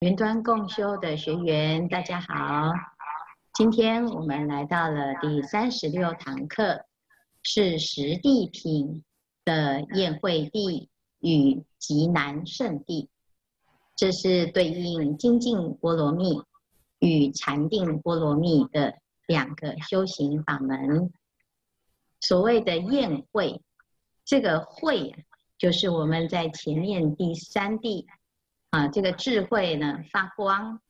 云端共修的学员，大家好。今天我们来到了第三十六堂课，是十地品的宴会地与极难圣地。这是对应精进波罗蜜与禅定波罗蜜的两个修行法门。所谓的宴会，这个会就是我们在前面第三地。啊，这个智慧呢发光，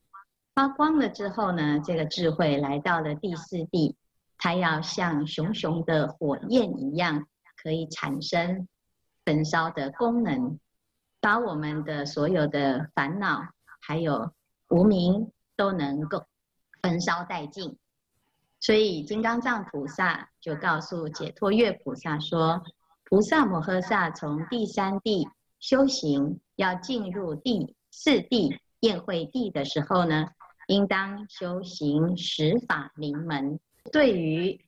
发光了之后呢，这个智慧来到了第四地，它要像熊熊的火焰一样，可以产生焚烧的功能，把我们的所有的烦恼还有无明都能够焚烧殆尽。所以金刚藏菩萨就告诉解脱月菩萨说：“菩萨摩诃萨从第三地修行，要进入第。”四地宴会地的时候呢，应当修行十法灵门，对于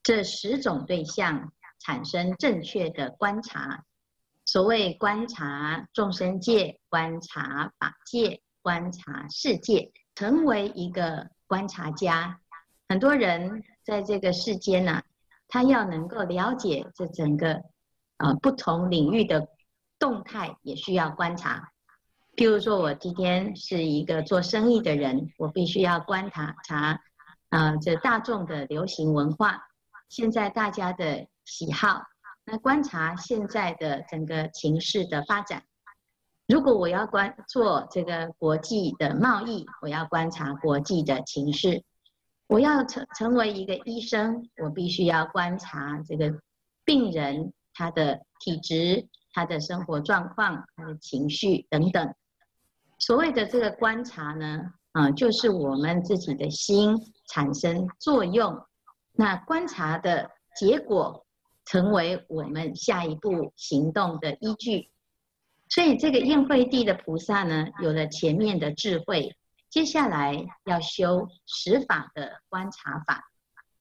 这十种对象产生正确的观察。所谓观察众生界、观察法界、观察世界，成为一个观察家。很多人在这个世间呢、啊，他要能够了解这整个呃不同领域的动态，也需要观察。譬如说，我今天是一个做生意的人，我必须要观察查，啊，这大众的流行文化，现在大家的喜好，那观察现在的整个情势的发展。如果我要观做这个国际的贸易，我要观察国际的情势。我要成成为一个医生，我必须要观察这个病人他的体质、他的生活状况、他的情绪等等。所谓的这个观察呢，啊，就是我们自己的心产生作用，那观察的结果成为我们下一步行动的依据。所以这个宴会地的菩萨呢，有了前面的智慧，接下来要修十法的观察法。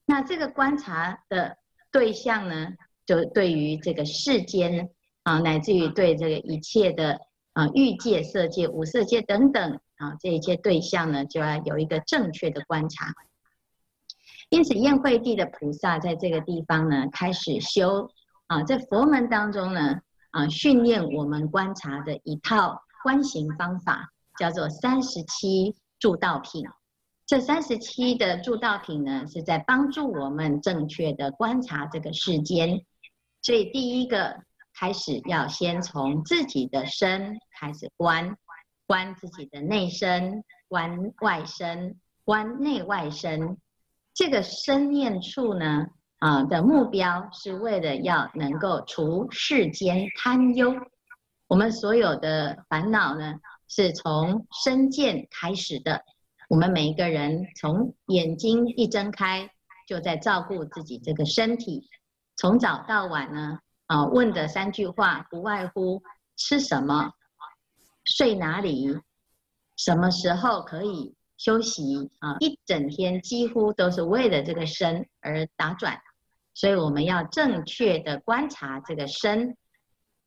那这个观察的对象呢，就对于这个世间啊，乃至于对这个一切的。啊，欲界、色界、无色界等等啊，这一些对象呢，就要有一个正确的观察。因此，宴会地的菩萨在这个地方呢，开始修啊，在佛门当中呢，啊，训练我们观察的一套观行方法，叫做三十七助道品。这三十七的助道品呢，是在帮助我们正确的观察这个世间。所以，第一个。开始要先从自己的身开始观，观自己的内身，观外身，观内外身。这个身念处呢，啊的目标是为了要能够除世间贪忧。我们所有的烦恼呢，是从身见开始的。我们每一个人从眼睛一睁开，就在照顾自己这个身体，从早到晚呢。啊，问的三句话不外乎吃什么、睡哪里、什么时候可以休息啊？一整天几乎都是为了这个身而打转，所以我们要正确的观察这个身。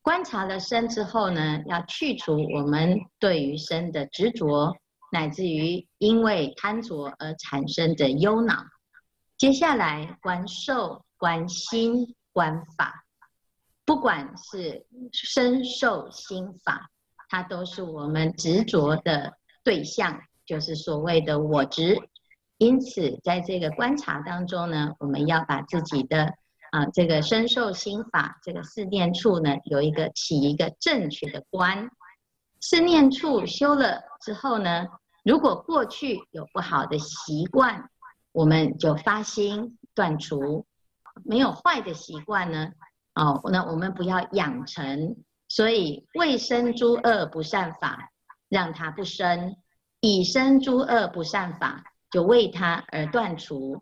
观察了身之后呢，要去除我们对于身的执着，乃至于因为贪着而产生的忧恼。接下来观受、观心、观法。不管是身受心法，它都是我们执着的对象，就是所谓的我执。因此，在这个观察当中呢，我们要把自己的啊这个身受心法这个四念处呢，有一个起一个正确的观。四念处修了之后呢，如果过去有不好的习惯，我们就发心断除；没有坏的习惯呢，哦，那我们不要养成，所以未生诸恶不善法，让它不生；已生诸恶不善法，就为它而断除。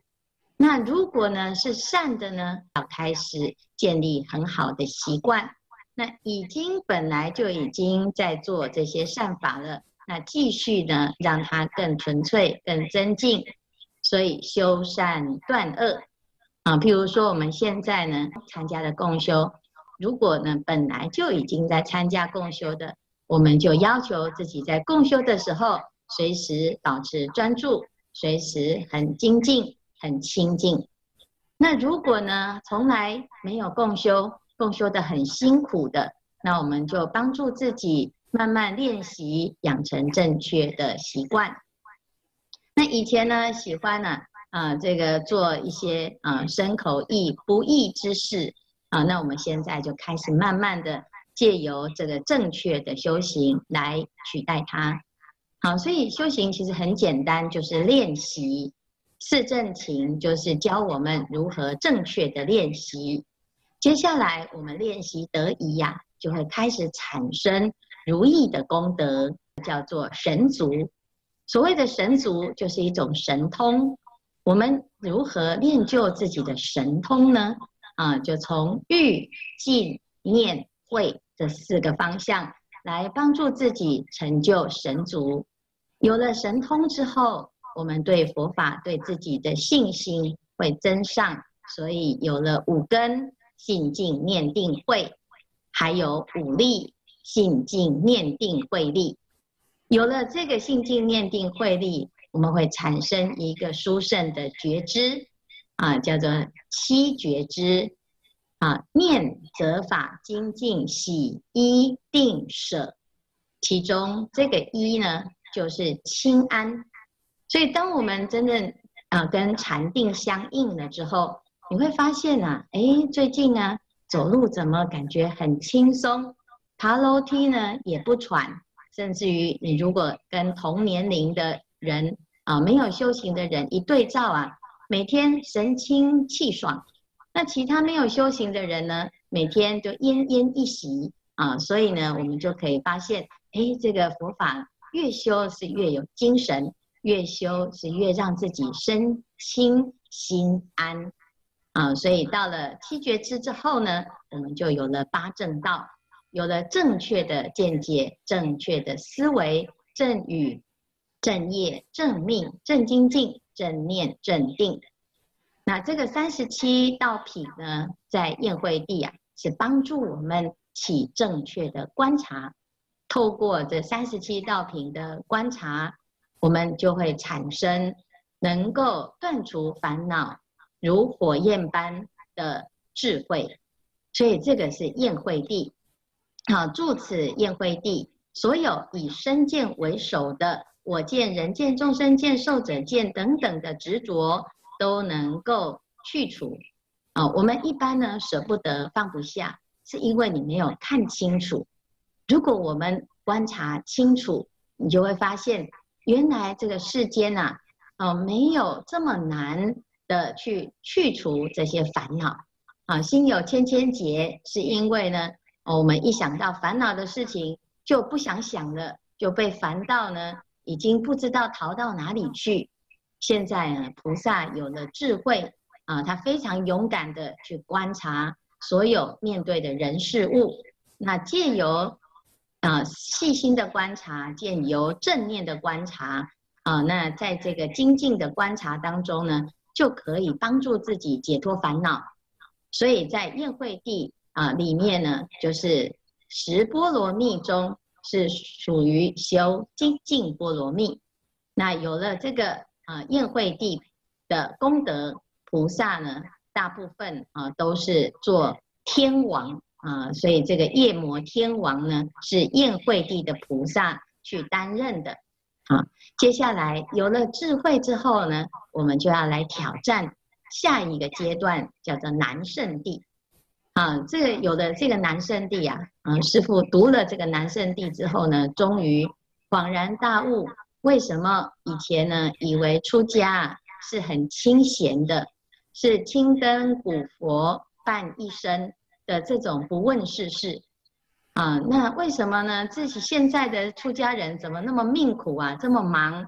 那如果呢是善的呢，要开始建立很好的习惯。那已经本来就已经在做这些善法了，那继续呢，让它更纯粹、更增进。所以修善断恶。啊，譬如说我们现在呢参加的共修，如果呢本来就已经在参加共修的，我们就要求自己在共修的时候，随时保持专注，随时很精进、很清净。那如果呢，从来没有共修，共修的很辛苦的，那我们就帮助自己慢慢练习，养成正确的习惯。那以前呢，喜欢呢，啊，这个做一些啊、身口意不义之事啊，那我们现在就开始慢慢的借由这个正确的修行来取代它。好，所以修行其实很简单，就是练习。四正勤就是教我们如何正确的练习。接下来我们练习得宜呀，就会开始产生如意的功德，叫做神足。所谓的神足，就是一种神通。我们如何练就自己的神通呢？啊，就从欲、静、念、慧这四个方向来帮助自己成就神足。有了神通之后，我们对佛法、对自己的信心会增上，所以有了五根：信、静、念、定、慧，还有五力：信、静、念、定、慧、力。有了这个信、静、念、定、慧、力，我们会产生一个殊胜的觉知，啊，叫做七觉知，啊，念、则、法、精进、喜、一、定、舍，其中这个一呢，就是轻安。所以，当我们真正啊跟禅定相应了之后，你会发现啊，哎，最近呢走路怎么感觉很轻松，爬楼梯呢也不喘。甚至于，你如果跟同年龄的人啊，没有修行的人一对照啊，每天神清气爽；那其他没有修行的人呢，每天就奄奄一息啊。所以呢，我们就可以发现，哎，这个佛法越修是越有精神，越修是越让自己身心心安啊。所以到了七觉支之后呢，我们就有了八正道。有了正确的见解、正确的思维、正语、正业、正命、正精进、正念、正定。那这个三十七道品呢，在宴会地啊，是帮助我们起正确的观察。透过这三十七道品的观察，我们就会产生能够断除烦恼、如火焰般的智慧。所以这个是宴会地。好，住此宴会地，所有以身见为首的我见、人见、众生见、寿者见等等的执着，都能够去除。啊，我们一般呢舍不得、放不下，是因为你没有看清楚。如果我们观察清楚，你就会发现，原来这个世间呐，啊，没有这么难的去去除这些烦恼。啊，心有千千结，是因为呢。我们一想到烦恼的事情，就不想想了，就被烦到呢，已经不知道逃到哪里去。现在呢，菩萨有了智慧啊，他非常勇敢的去观察所有面对的人事物。那借由啊细心的观察，借由正念的观察啊，那在这个精进的观察当中呢，就可以帮助自己解脱烦恼。所以在宴会地。啊，里面呢，就是十波罗蜜中是属于修精进波罗蜜。那有了这个啊宴会地的功德，菩萨呢，大部分啊都是做天王啊，所以这个夜摩天王呢是宴会地的菩萨去担任的。啊，接下来有了智慧之后呢，我们就要来挑战下一个阶段，叫做南圣地。啊，这个有的这个南圣地啊，嗯，师父读了这个南圣地之后呢，终于恍然大悟，为什么以前呢以为出家是很清闲的，是青灯古佛伴一生的这种不问世事啊？那为什么呢？自己现在的出家人怎么那么命苦啊，这么忙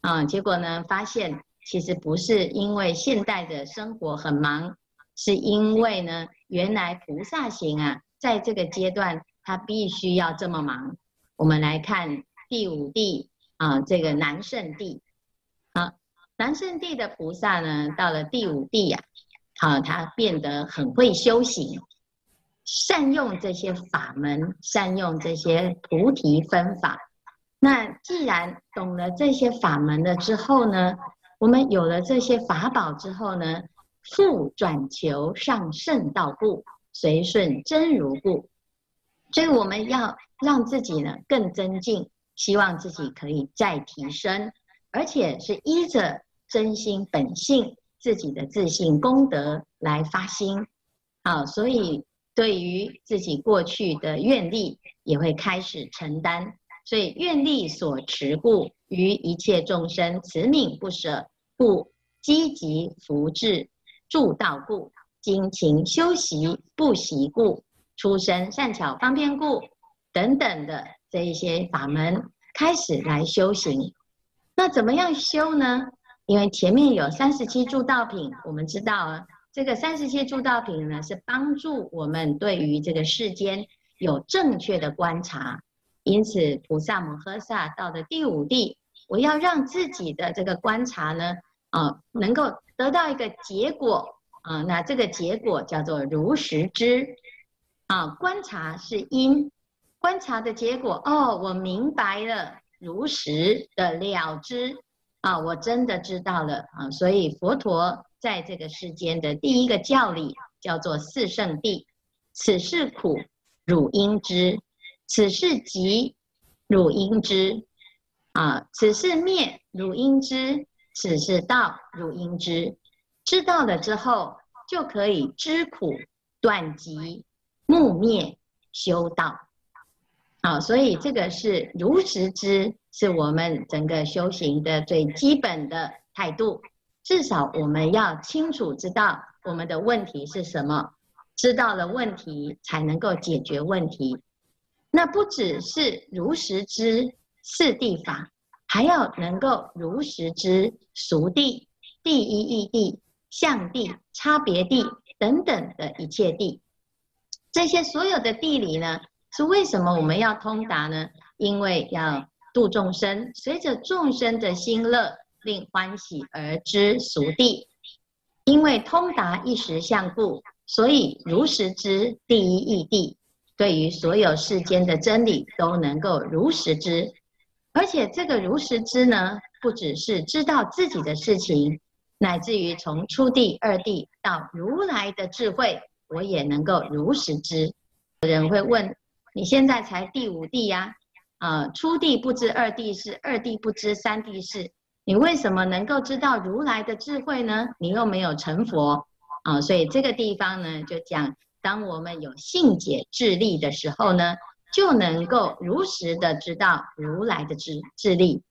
啊？结果呢，发现其实不是因为现代的生活很忙，是因为呢。原来菩萨行啊，在这个阶段，他必须要这么忙。我们来看第五地啊，这个南圣地。好，南圣地的菩萨呢，到了第五地呀，好，他变得很会修行。善用这些法门，善用这些菩提分法。那既然懂了这些法门了之后呢，我们有了这些法宝之后呢，复转求上圣道故，随顺真如故。所以我们要让自己呢更增进，希望自己可以再提升，而且是依着真心本性自己的自信功德来发心。好，所以对于自己过去的愿力也会开始承担。所以愿力所持故，于一切众生慈悯不舍故，积极福智助道故，精勤修习不习故，出生善巧方便故等等的这一些法门开始来修行。那怎么样修呢？因为前面有三十七助道品，我们知道啊，这个三十七助道品呢，是帮助我们对于这个世间有正确的观察。因此，菩萨摩诃萨到了第五地，我要让自己的这个观察呢，啊，能够得到一个结果啊。那这个结果叫做如实知啊。观察是因，观察的结果哦，我明白了，如实的了知啊，我真的知道了啊。所以佛陀在这个世间的第一个教理叫做四圣谛，此是苦，汝应知。此是集，汝应知；啊，此是灭，汝应知；此事道，汝应知。知道了之后，就可以知苦、断集、目灭、修道。好，所以这个是如实知，是我们整个修行的最基本的态度。至少我们要清楚知道我们的问题是什么，知道了问题，才能够解决问题。那不只是如实知四谛法，还要能够如实知俗地、第一义地、相地、差别地等等的一切地。这些所有的地理呢，是为什么我们要通达呢？因为要度众生，随着众生的心乐，令欢喜而知俗地。因为通达一时相故，所以如实知第一义地。对于所有世间的真理都能够如实知，而且这个如实知呢，不只是知道自己的事情，乃至于从初地、二地到如来的智慧，我也能够如实知。有人会问：你现在才第五地呀？啊，初地不知二地是，二地不知三地是，你为什么能够知道如来的智慧呢？你又没有成佛啊，所以这个地方呢，就讲。当我们有信解智力的时候呢，就能够如实的知道如来的智智力，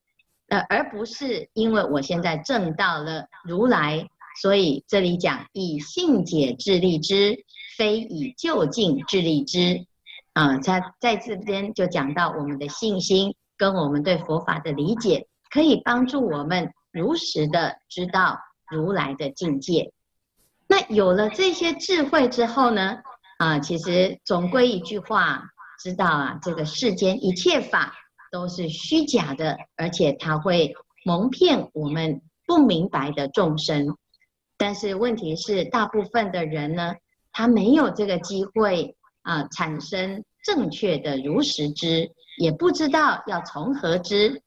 呃，而不是因为我现在证到了如来，所以这里讲以信解智力知，非以就近智力知，啊，在在这边就讲到我们的信心跟我们对佛法的理解，可以帮助我们如实的知道如来的境界。那有了这些智慧之后呢，啊，其实总归一句话，知道啊，这个世间一切法都是虚假的，而且它会蒙骗我们不明白的众生。但是问题是，大部分的人呢，他没有这个机会啊，产生正确的如实知，也不知道要从何知，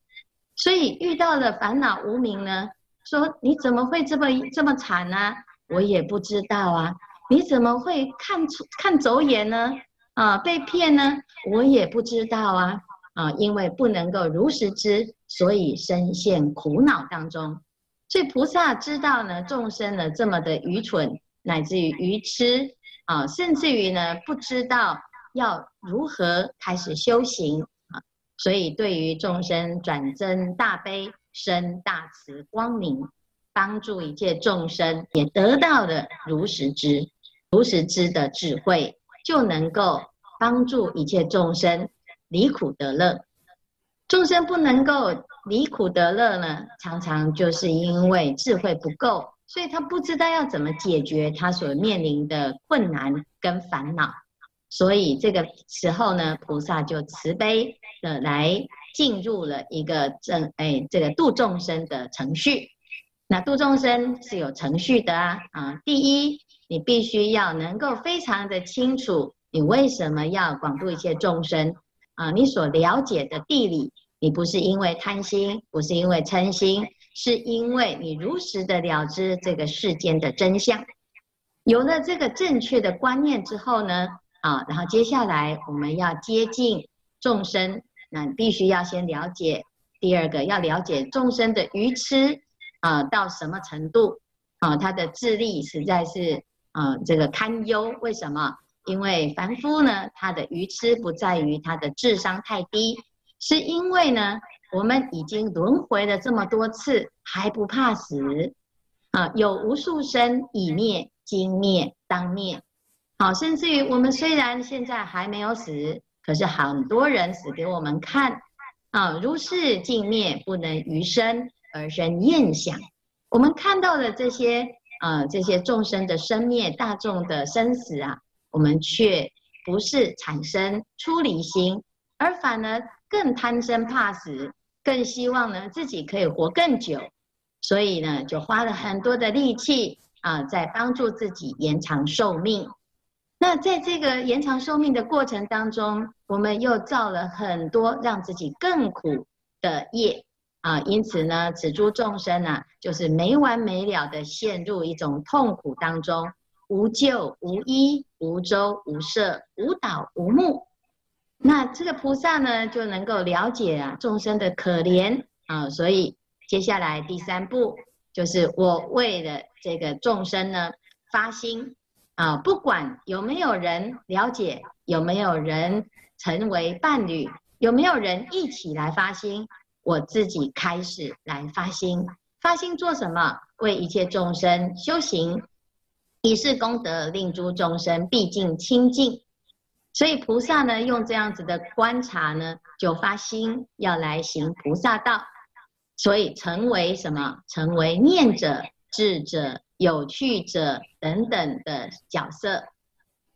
所以遇到了烦恼无明呢，说你怎么会这么这么惨呢？我也不知道啊，你怎么会看出看走眼呢？啊，被骗呢？我也不知道啊，啊，因为不能够如实知，所以深陷苦恼当中。所以菩萨知道呢，众生呢这么的愚蠢，乃至于愚痴啊，甚至于呢不知道要如何开始修行啊，所以对于众生转增大悲，生大慈光明。帮助一切众生也得到了如实知，如实知的智慧，就能够帮助一切众生离苦得乐。众生不能够离苦得乐呢，常常就是因为智慧不够，所以他不知道要怎么解决他所面临的困难跟烦恼。所以这个时候呢，菩萨就慈悲的来进入了一个正哎这个度众生的程序。那度众生是有程序的啊啊！第一，你必须要能够非常的清楚你为什么要广度一切众生？啊，你所了解的地理，你不是因为贪心，不是因为嗔心，是因为你如实的了知这个世间的真相。有了这个正确的观念之后呢，啊，然后接下来我们要接近众生，那必须要先了解。第二个要了解众生的愚痴啊，到什么程度啊？他的智力实在是啊，这个堪忧。为什么？因为凡夫呢，他的愚痴不在于他的智商太低，是因为呢，我们已经轮回了这么多次，还不怕死啊！有无数生已灭，今灭当灭。好，甚至于我们虽然现在还没有死，可是很多人死给我们看。啊，如是尽灭，不能余生而生厌想。我们看到的这些啊，这些众生的生灭、大众的生死啊，我们却不是产生出离心，而反而更贪生怕死，更希望呢自己可以活更久，所以呢，就花了很多的力气啊，在帮助自己延长寿命。那在这个延长寿命的过程当中，我们又造了很多让自己更苦的业啊，因此呢，此诸众生啊，就是没完没了的陷入一种痛苦当中，无救无医无舟无舍无岛无木。那这个菩萨呢，就能够了解啊众生的可怜啊，所以接下来第三步就是我为了这个众生呢发心。啊，不管有没有人了解，有没有人成为伴侣，有没有人一起来发心，我自己开始来发心。发心做什么？为一切众生修行，以是功德令诸众生毕竟清净。所以菩萨呢，用这样子的观察呢，就发心要来行菩萨道。所以成为什么？成为念者、智者。有趣者等等的角色，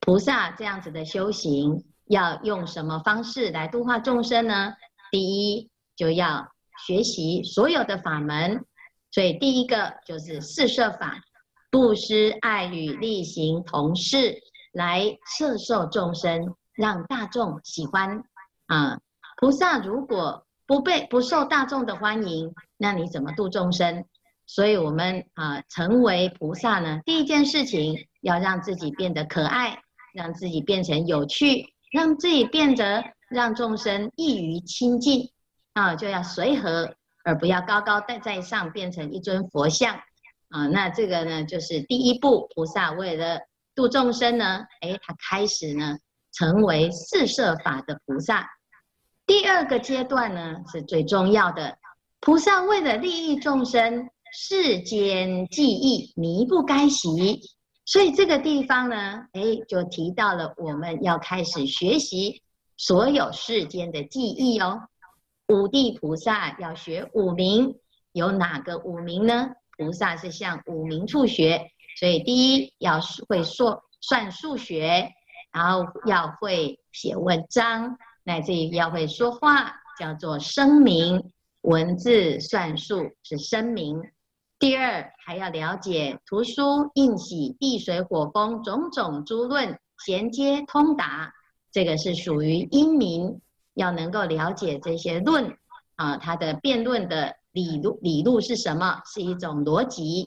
菩萨这样子的修行，要用什么方式来度化众生呢？第一，就要学习所有的法门，所以第一个就是四摄法，布施、爱与、力行、同事来摄受众生，让大众喜欢啊。菩萨如果不被不受大众的欢迎，那你怎么度众生？所以，我们啊，成为菩萨呢，第一件事情要让自己变得可爱，让自己变成有趣，让自己变得让众生易于亲近啊，就要随和，而不要高高在在上，变成一尊佛像啊。那这个呢，就是第一步，菩萨为了度众生呢，诶，他开始呢，成为四摄法的菩萨。第二个阶段呢，是最重要的，菩萨为了利益众生。世间记忆弥不该习，所以这个地方呢，哎，就提到了我们要开始学习所有世间的记忆哦。五地菩萨要学五明，有哪个五明呢？菩萨是向五明处学，所以第一要会说算数学，然后要会写文章，乃至于要会说话，叫做声明。文字算数是声明。第二，还要了解图书、印玺、地水火风种种诸论衔接通达，这个是属于英明，要能够了解这些论啊，它的辩论的理路理路是什么？是一种逻辑。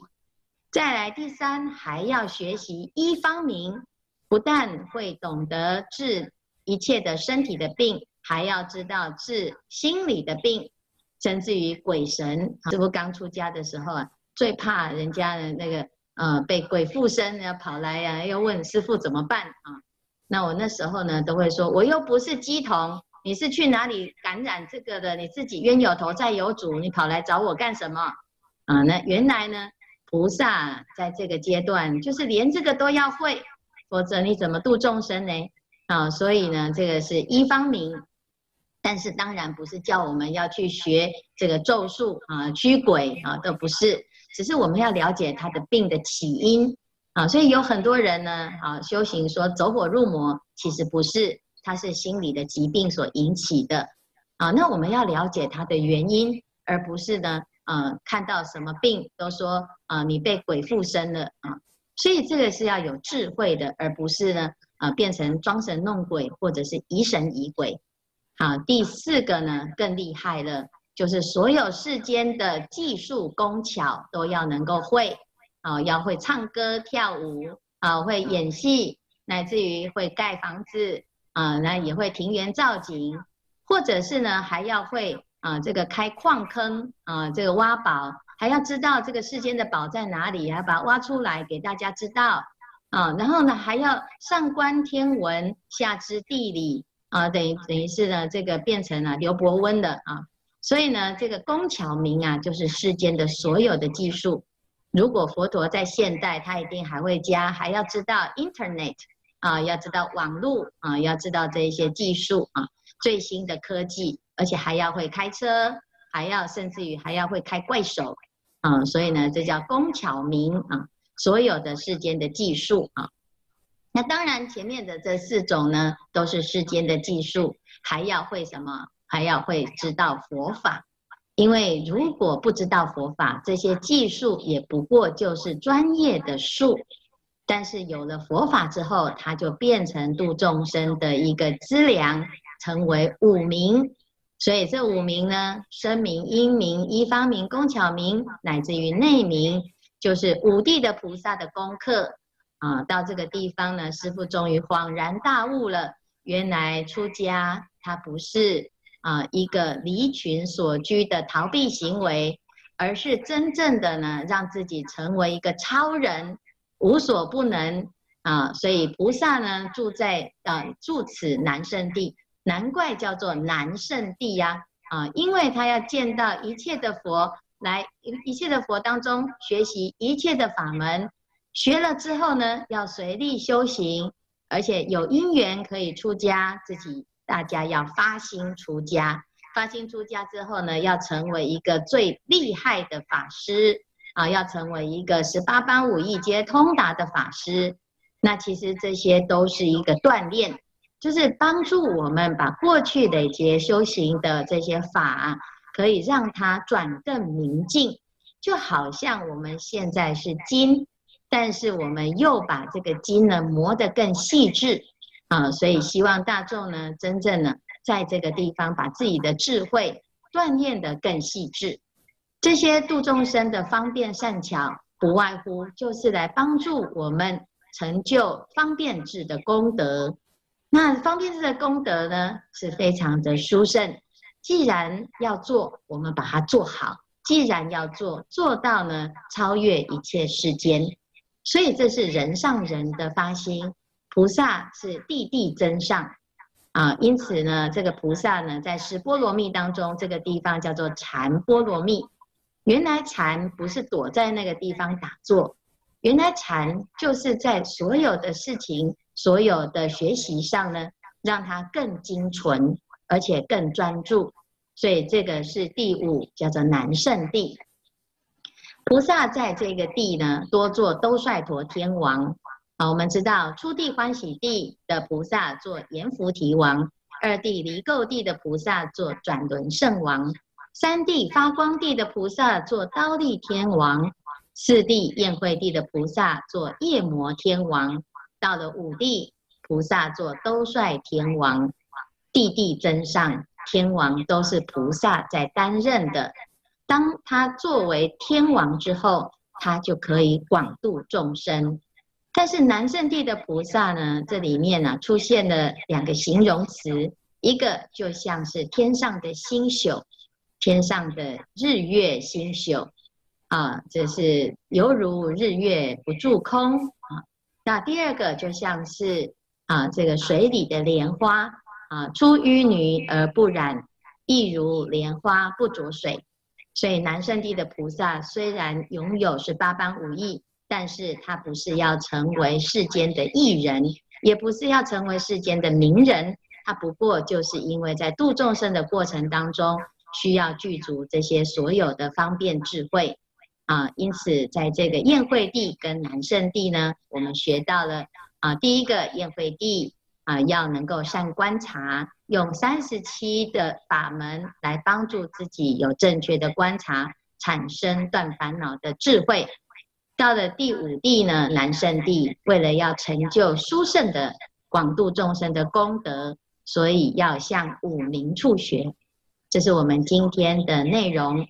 再来第三，还要学习医方明，不但会懂得治一切的身体的病，还要知道治心理的病，甚至于鬼神。师父刚出家的时候啊。最怕人家的那个呃被鬼附身，要跑来呀、啊，要问师父怎么办啊？那我那时候呢都会说，我又不是乩童，你是去哪里感染这个的？你自己冤有头债有主，你跑来找我干什么？啊，那原来呢，菩萨在这个阶段就是连这个都要会，否则你怎么度众生呢？啊，所以呢，这个是医方明，但是当然不是叫我们要去学这个咒术啊驱鬼啊，都不是。只是我们要了解他的病的起因啊，所以有很多人呢啊修行说走火入魔，其实不是，它是心理的疾病所引起的啊。那我们要了解它的原因，而不是呢啊看到什么病都说啊你被鬼附身了啊。所以这个是要有智慧的，而不是呢啊、变成装神弄鬼或者是疑神疑鬼。好，第四个呢更厉害了，就是所有世间的技术工巧都要能够会，啊、要会唱歌跳舞，啊、会演戏，乃至于会盖房子，啊、那也会庭园造景，或者是呢还要会啊、这个开矿坑，啊、这个挖宝。还要知道这个世间的宝在哪里，还要把它挖出来给大家知道啊。然后呢，还要上观天文，下知地理啊，等于等于是呢，这个变成了刘伯温的啊。所以呢，这个工巧明啊，就是世间的所有的技术。如果佛陀在现代，他一定还会加，还要知道 Internet 啊，要知道网络啊，要知道这一些技术啊，最新的科技，而且还要会开车，还要甚至于还要会开怪手。啊，所以呢，这叫工巧明啊，所有的世间的技术啊。那当然，前面的这四种呢，都是世间的技术，还要会什么？还要会知道佛法。因为如果不知道佛法，这些技术也不过就是专业的术。但是有了佛法之后，它就变成度众生的一个资粮，成为五明。所以这五明呢，声明、音明、医方明、工巧明，乃至于内明，就是五地的菩萨的功课啊。到这个地方呢，师父终于恍然大悟了，原来出家它不是啊一个离群所居的逃避行为，而是真正的呢，让自己成为一个超人，无所不能啊。所以菩萨呢，住在啊住此南圣地。难怪叫做南圣地呀，啊，因为他要见到一切的佛，来一切的佛当中学习一切的法门，学了之后呢，要随力修行，而且有因缘可以出家，自己大家要发心出家，发心出家之后呢，要成为一个最厉害的法师啊，要成为一个十八般武艺皆通达的法师，那其实这些都是一个锻炼。就是帮助我们把过去的一些修行的这些法，可以让它转更明净，就好像我们现在是金，但是我们又把这个金呢磨得更细致啊，所以希望大众呢，真正呢，在这个地方把自己的智慧锻炼得更细致。这些度众生的方便善巧，不外乎就是来帮助我们成就方便智的功德。那方便智的功德呢，是非常的殊胜。既然要做，我们把它做好；既然要做，做到呢，超越一切世间。所以这是人上人的发心，菩萨是地地增上啊。因此呢，这个菩萨呢，在十波罗蜜当中，这个地方叫做禅波罗蜜。原来禅不是躲在那个地方打坐，原来禅就是在所有的事情。所有的学习上呢，让它更精纯，而且更专注。所以这个是第五，叫做南圣地。菩萨在这个地呢，多做兜率陀天王。啊，我们知道初地欢喜地的菩萨做阎浮提王，二地离垢地的菩萨做转轮圣王，三地发光地的菩萨做刀利天王，四地宴会地的菩萨做夜摩天王。到了五地，菩萨做兜率天王，地地增上天王都是菩萨在担任的。当他作为天王之后，他就可以广度众生。但是南圣地的菩萨呢，这里面呢、啊、出现了两个形容词，一个就像是天上的星宿，天上的日月星宿啊，这是犹如日月不住空啊。那第二个就像是啊，这个水里的莲花啊，出淤泥而不染，亦如莲花不着水。所以南圣地的菩萨虽然拥有十八般武艺，但是他不是要成为世间的艺人，也不是要成为世间的名人，他不过就是因为在度众生的过程当中，需要具足这些所有的方便智慧。啊，因此在这个宴会地跟南圣地呢，我们学到了啊，第一个宴会地啊，要能够善观察，用三十七的法门来帮助自己有正确的观察，产生断烦恼的智慧。到了第五地呢，南圣地为了要成就殊胜的广度众生的功德，所以要向五明处学。这是我们今天的内容。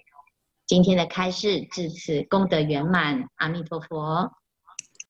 今天的开示至此功德圆满，阿弥陀佛。